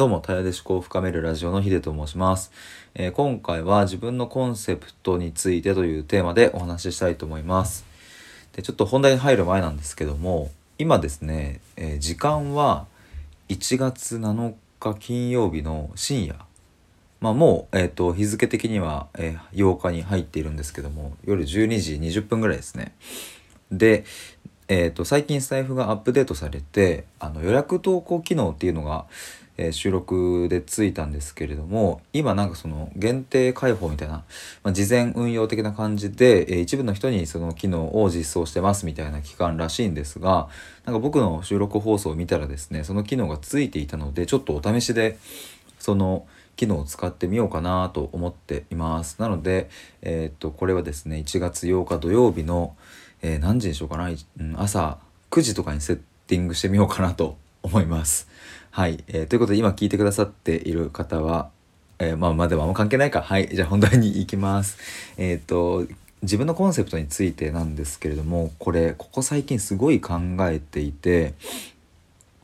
どうも、たやで思考を深めるラジオのヒデと申します、えー今回は自分のコンセプトについてというテーマでお話ししたいと思います。で、ちょっと本題に入る前なんですけども、今ですね、えー時間は1月7日金曜日の深夜。まあもう、えっ、と、日付的には、えー8日に入っているんですけども、夜12時20分ぐらいですね。で、えー、と最近スタイフがアップデートされてあの予約投稿機能っていうのが、えー収録でついたんですけれども今なんかその限定開放みたいな、まあ、事前運用的な感じで、えー一部の人にその機能を実装してますみたいな期間らしいんですがなんか僕の収録放送を見たらですねその機能がついていたのでちょっとお試しでその機能を使ってみようかなと思っています。なので、えーっとこれはですね1月8日土曜日の、えー何時にしようかな、うん朝9時とかにセッティングしてみようかなと思います。はい、えーということで今聞いてくださっている方は、えーまあまあでもあんま関係ないか。はい、じゃあ本題に行きます。えっと自分のコンセプトについてなんですけれどもこれここ最近すごい考えていて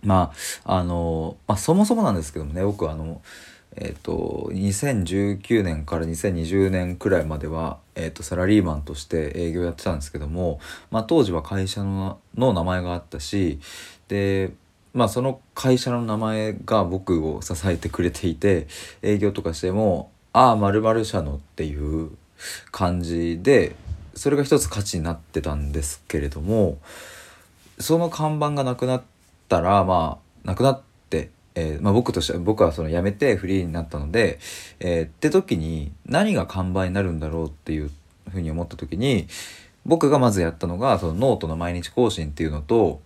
まああの、まあ、そもそもなんですけどもね僕あのえっ、と2019年から2020年くらいまでは、えー、とサラリーマンとして営業やってたんですけども、まあ、当時は会社のの名前があったしでまあその会社の名前が僕を支えてくれていて営業とかしても「ああ〇〇社の」っていう感じでそれが一つ価値になってたんですけれどもその看板がなくなったらまあなくなって、えーまあ、僕としては僕はその辞めてフリーになったので、えーって時に何が看板になるんだろうっていうふうに思った時に僕がまずやったのがそのノートの毎日更新っていうのと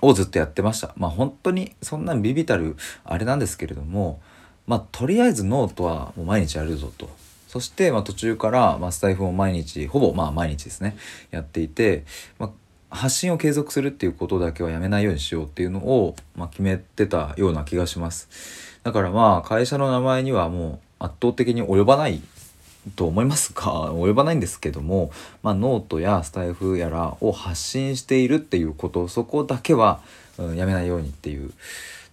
をずっとやってました。まあ本当にそんな微々たるあれなんですけれどもまあとりあえずノートはもう毎日やるぞと。そしてま途中からまスタエフを毎日ほぼまあ毎日ですねやっていて、まあ、発信を継続するっていうことだけはやめないようにしようっていうのを、まあ、決めてたような気がします。だからまあ会社の名前にはもう圧倒的に及ばないと思いますか？及ばないんですけども、まあ、ノートやスタエフやらを発信しているっていうことそこだけは、うんやめないようにっていう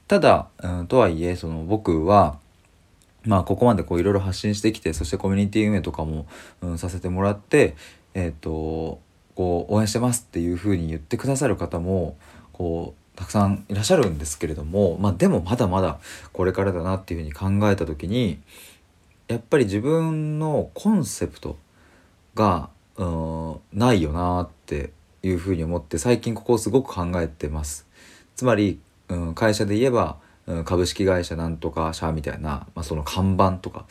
ただ、うん、とはいえその僕はまあここまでこういろいろ発信してきてそしてコミュニティ運営とかも、うん、させてもらってえっ、とこう応援してますっていうふうに言ってくださる方もこうたくさんいらっしゃるんですけれどもまあでもまだまだこれからだなっていうふうに考えた時にやっぱり自分のコンセプトがうんないよなっていうふうに思って最近ここをすごく考えてます。つまり、うん、会社で言えば、うん、株式会社なんとか社みたいな、まあ、その看板とか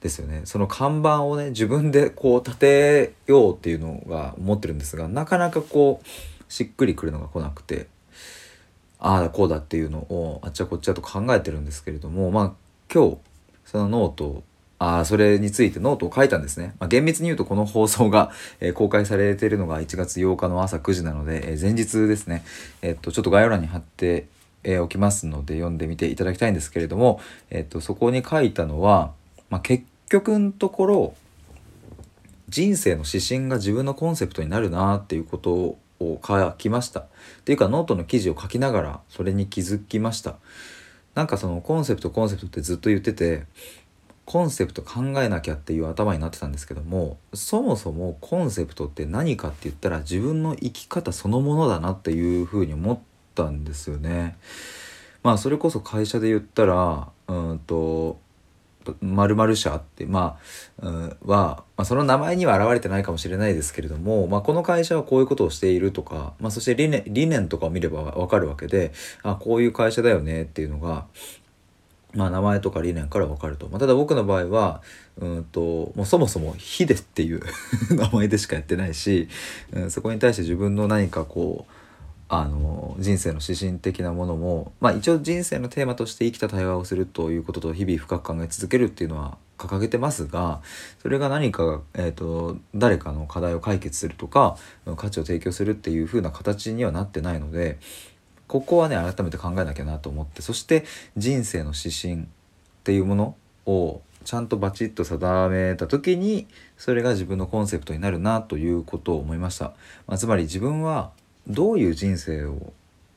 ですよね。その看板をね自分でこう立てようっていうのが思ってるんですがなかなかこうしっくりくるのが来なくてああだこうだっていうのをあっちゃこっちゃと考えてるんですけれどもまあ今日そのノートをああそれについてノートを書いたんですね、まあ、厳密に言うとこの放送が、えー公開されているのが1月8日の朝9時なので、えー前日ですね。えーっとちょっと概要欄に貼って、えーおきますので読んでみていただきたいんですけれども、えーっとそこに書いたのは、まあ、結局のところ人生の指針が自分のコンセプトになるなっていうことを書きました。っていうかノートの記事を書きながらそれに気づきました。なんかそのコンセプトコンセプトってずっと言っててコンセプト考えなきゃっていう頭になってたんですけどもそもそもコンセプトって何かって言ったら自分の生き方そのものだなっていうふうに思ったんですよね。まあそれこそ会社で言ったらうんと〇〇社ってまあ、うん、は、まあ、その名前には現れてないかもしれないですけれども、まあ、この会社はこういうことをしているとか、まあ、そして理念理念とかを見ればわかるわけであこういう会社だよねっていうのがまあ、名前とか理念から分かると、まあ、ただ僕の場合はうんともうそもそも「ヒデ」っていう 名前でしかやってないし、うん、そこに対して自分の何かこうあの人生の指針的なものも、まあ、一応人生のテーマとして生きた対話をするということと日々深く考え続けるっていうのは掲げてますがそれが何か、えー、と誰かの課題を解決するとか価値を提供するっていう風な形にはなってないのでここはね改めて考えなきゃなと思ってそして人生の指針っていうものをちゃんとバチッと定めた時にそれが自分のコンセプトになるなということを思いました、まあ、つまり自分はどういう人生を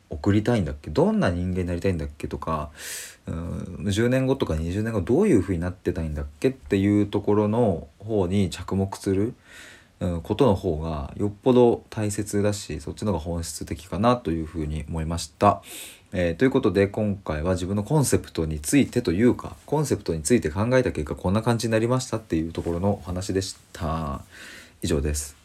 送りたいんだっけ？どんな人間になりたいんだっけとかうん10年後とか20年後どういう風になってたいんだっけっていうところの方に着目する、うん、ことの方がよっぽど大切だしそっちの方が本質的かなというふうに思いました。えー、ということで今回は自分のコンセプトについてというかコンセプトについて考えた結果こんな感じになりましたっていうところのお話でした。以上です。